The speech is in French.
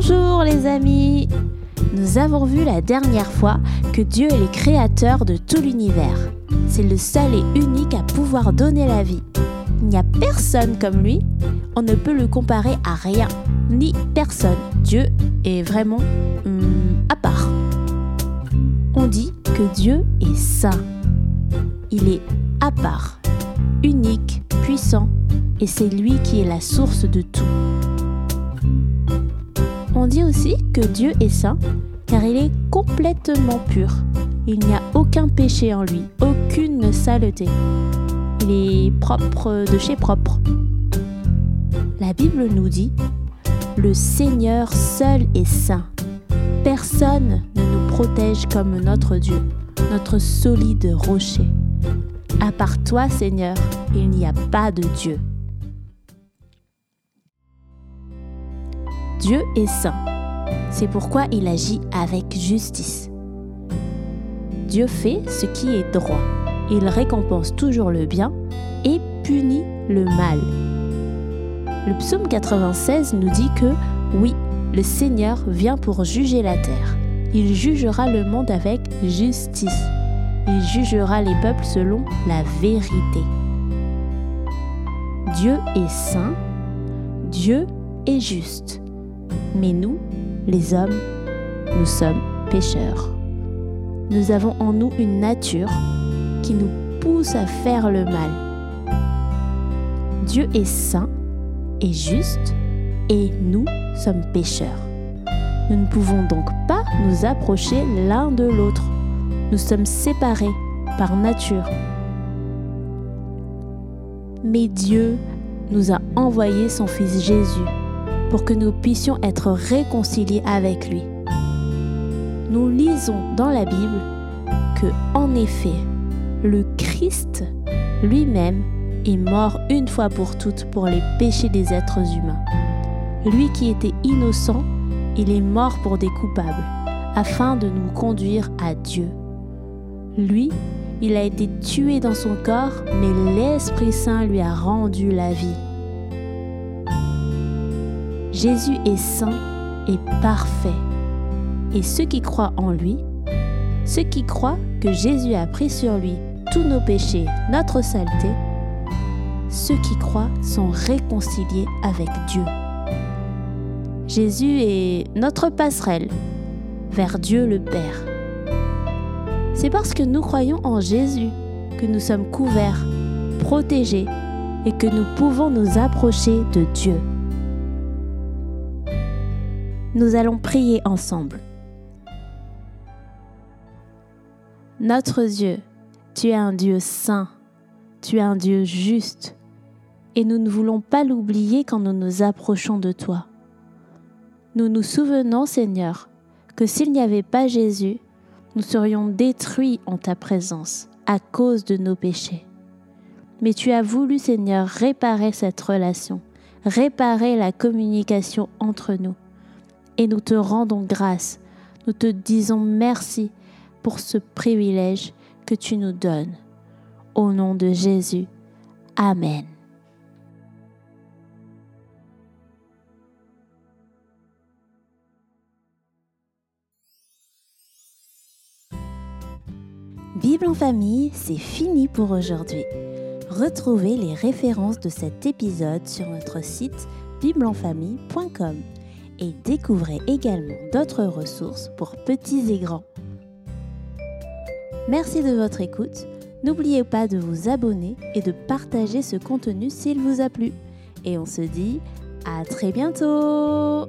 famille Nous avons vu la dernière fois que Dieu est le créateur de tout l'univers. C'est le seul et unique à pouvoir donner la vie. Il n'y a personne comme lui. On ne peut le comparer à rien, ni personne. Dieu est vraiment hum, à part. On dit que Dieu est saint. Il est à part, unique, puissant, et c'est lui qui est la source de tout. On dit aussi que Dieu est saint car il est complètement pur. Il n'y a aucun péché en lui, aucune saleté. Il est propre de chez propre. La Bible nous dit, le Seigneur seul est saint. Personne ne nous protège comme notre Dieu, notre solide rocher. À part toi, Seigneur, il n'y a pas de Dieu. Dieu est saint. C'est pourquoi il agit avec justice. Dieu fait ce qui est droit. Il récompense toujours le bien et punit le mal. Le psaume 96 nous dit que oui, le Seigneur vient pour juger la terre. Il jugera le monde avec justice. Il jugera les peuples selon la vérité. Dieu est saint, Dieu est juste. Mais nous, les hommes, nous sommes pécheurs. Nous avons en nous une nature qui nous pousse à faire le mal. Dieu est saint et juste et nous sommes pécheurs. Nous ne pouvons donc pas nous approcher l'un de l'autre. Nous sommes séparés par nature. Mais Dieu nous a envoyé son Fils Jésus pour que nous puissions être réconciliés avec lui. Nous lisons dans la Bible que, en effet, le Christ lui-même est mort une fois pour toutes pour les péchés des êtres humains. Lui qui était innocent, il est mort pour des coupables, afin de nous conduire à Dieu. Lui, il a été tué dans son corps, mais l'Esprit Saint lui a rendu la vie. Jésus est saint et parfait. Et ceux qui croient en lui, ceux qui croient que Jésus a pris sur lui tous nos péchés, notre saleté, ceux qui croient sont réconciliés avec Dieu. Jésus est notre passerelle vers Dieu le Père. C'est parce que nous croyons en Jésus que nous sommes couverts, protégés et que nous pouvons nous approcher de Dieu nous allons prier ensemble. Notre Dieu, tu es un Dieu saint, tu es un Dieu juste, et nous ne voulons pas l'oublier quand nous nous approchons de toi. Nous nous souvenons, Seigneur, que s'il n'y avait pas Jésus, nous serions détruits en ta présence à cause de nos péchés. Mais tu as voulu, Seigneur, réparer cette relation, réparer la communication entre nous et nous te rendons grâce. Nous te disons merci pour ce privilège que tu nous donnes. Au nom de Jésus. Amen. Bible en famille, c'est fini pour aujourd'hui. Retrouvez les références de cet épisode sur notre site bibleenfamille.com et découvrez également d'autres ressources pour petits et grands. Merci de votre écoute. N'oubliez pas de vous abonner et de partager ce contenu s'il vous a plu. Et on se dit à très bientôt